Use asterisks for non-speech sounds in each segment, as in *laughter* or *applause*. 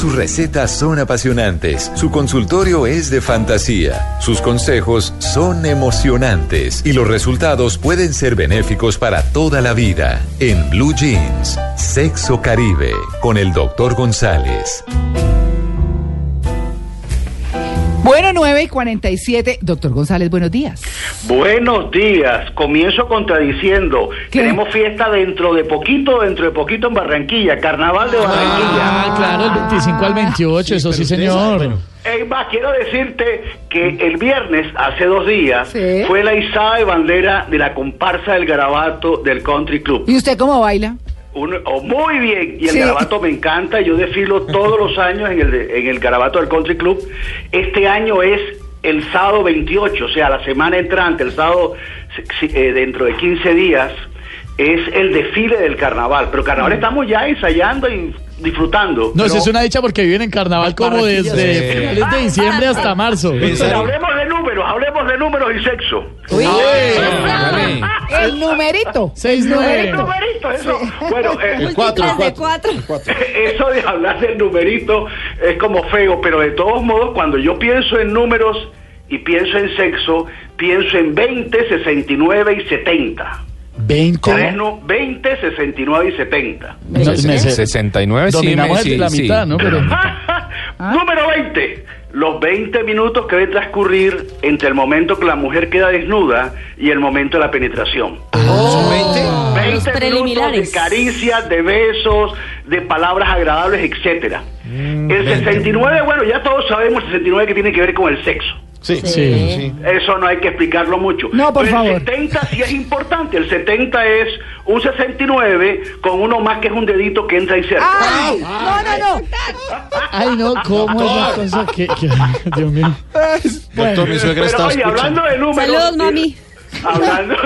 Sus recetas son apasionantes, su consultorio es de fantasía, sus consejos son emocionantes y los resultados pueden ser benéficos para toda la vida. En Blue Jeans, Sexo Caribe, con el doctor González. Bueno, 9 y 47. Doctor González, buenos días. Buenos días. Comienzo contradiciendo. ¿Qué? Tenemos fiesta dentro de poquito, dentro de poquito en Barranquilla. Carnaval de Barranquilla. Ah, claro, el 25 al 28, eso sí, señor. Es más, quiero decirte que el viernes, hace dos días, Sí. fue la izada de bandera de la comparsa del garabato del Country Club. ¿Y usted cómo baila? Un- oh, muy bien, y el Sí. garabato me encanta, yo desfilo todos los años en el, de- en el garabato del Country Club. Este año es el sábado 28, o sea, la semana entrante, el sábado eh, dentro de 15 días, es el desfile del carnaval. Pero carnaval estamos ya ensayando y disfrutando. No, eso es una dicha porque viven en carnaval como desde finales de diciembre hasta marzo. Pero hablemos números, hablemos de números y sexo. Uy, el numerito. Seis, El nueve. numerito. Numerito, eso. Bueno, eh, Múltiples de cuatro. Eso de hablar del numerito es como feo, pero de todos modos, cuando yo pienso en números y pienso en sexo, pienso en 20, 69 y 70. 20. Tres nu- 20, 69 y 70. No, me sé- 69 sí, Dominamos el- sí, la sí. mitad, ¿no? Pero *laughs* Número 20. Los 20 minutos que deben transcurrir entre el momento que la mujer queda desnuda y el momento de la penetración. ¿Son 20? 20 Los minutos de caricias, de besos, de palabras agradables, etcétera. Mm, el 69, bueno, ya todos sabemos el 69 que tiene que ver con el sexo. Sí. Sí. Eso no hay que explicarlo mucho. No, por Pero favor. El 70 sí es importante. El 70 es un 69 con uno más que es un dedito que entra y cerca. ¡Ay! No, no, no. Ay, no, ¿cómo es la cosa? que que- *laughs* Dios mío. Doctor, mi suegra Pero está oye, escuchando. hablando de números. Saludos, mami. Hablando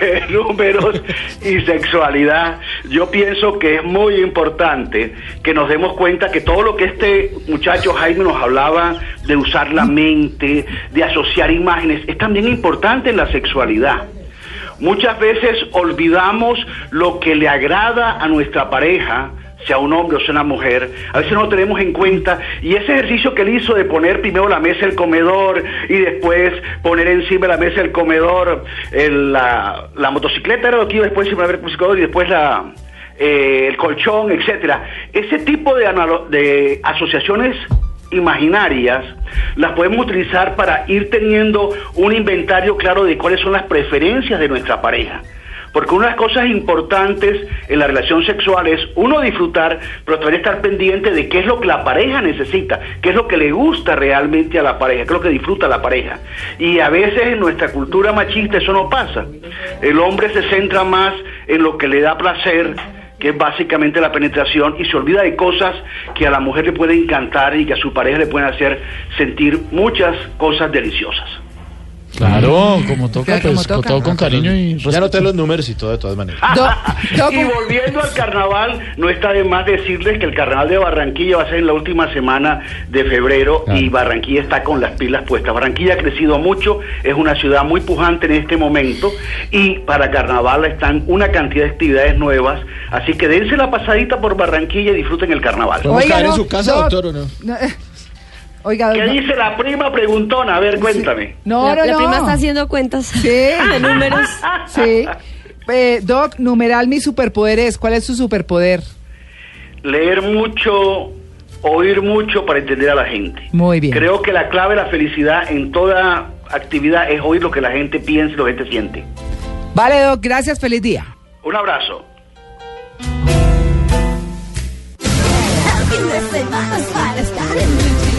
de números y sexualidad, yo pienso que es muy importante que nos demos cuenta que todo lo que este muchacho Jaime nos hablaba de usar la mente, de asociar imágenes, es también importante en la sexualidad. Muchas veces olvidamos lo que le agrada a nuestra pareja, sea un hombre o sea una mujer, a veces no lo tenemos en cuenta y ese ejercicio que él hizo de poner primero la mesa el comedor y después poner encima de la mesa el comedor el- la, la motocicleta era lo que iba después encima del comedor y después la eh, el colchón, etcétera. Ese tipo de, de asociaciones imaginarias las podemos utilizar para ir teniendo un inventario claro de cuáles son las preferencias de nuestra pareja. Porque una de las cosas importantes en la relación sexual es uno disfrutar, pero también estar pendiente de qué es lo que la pareja necesita, qué es lo que le gusta realmente a la pareja, qué es lo que disfruta la pareja. Y a veces en nuestra cultura machista eso no pasa. El hombre se centra más en lo que le da placer, que es básicamente la penetración, y se olvida de cosas que a la mujer le pueden encantar y que a su pareja le pueden hacer sentir muchas cosas deliciosas. Claro, como toca, Como pues toca. todo con cariño y Ya noté los números y todo, de todas maneras. *laughs* *laughs* Y volviendo al carnaval, no está de más decirles que el carnaval de Barranquilla va a ser en la última semana de febrero y Barranquilla está con las pilas puestas. Barranquilla ha crecido mucho, es una ciudad muy pujante en este momento y para carnaval están una cantidad de actividades nuevas, así que dense la pasadita por Barranquilla y disfruten el carnaval. ¿Podemos caer en su casa, Doc, doctor, o no? no, eh, Oiga, ¿Qué dice la prima preguntona? A ver, cuéntame. Sí. No, la, no, la prima está haciendo cuentas sí. *laughs* de números. *laughs* Sí. Eh, Doc, numeral mi superpoder es. ¿Cuál es su superpoder? Leer mucho, oír mucho para entender a la gente. Muy bien. Creo que la clave de la felicidad en toda actividad es oír lo que la gente piensa y lo que la gente siente. Vale, Doc, gracias, feliz día. Un abrazo. El fin de para estar en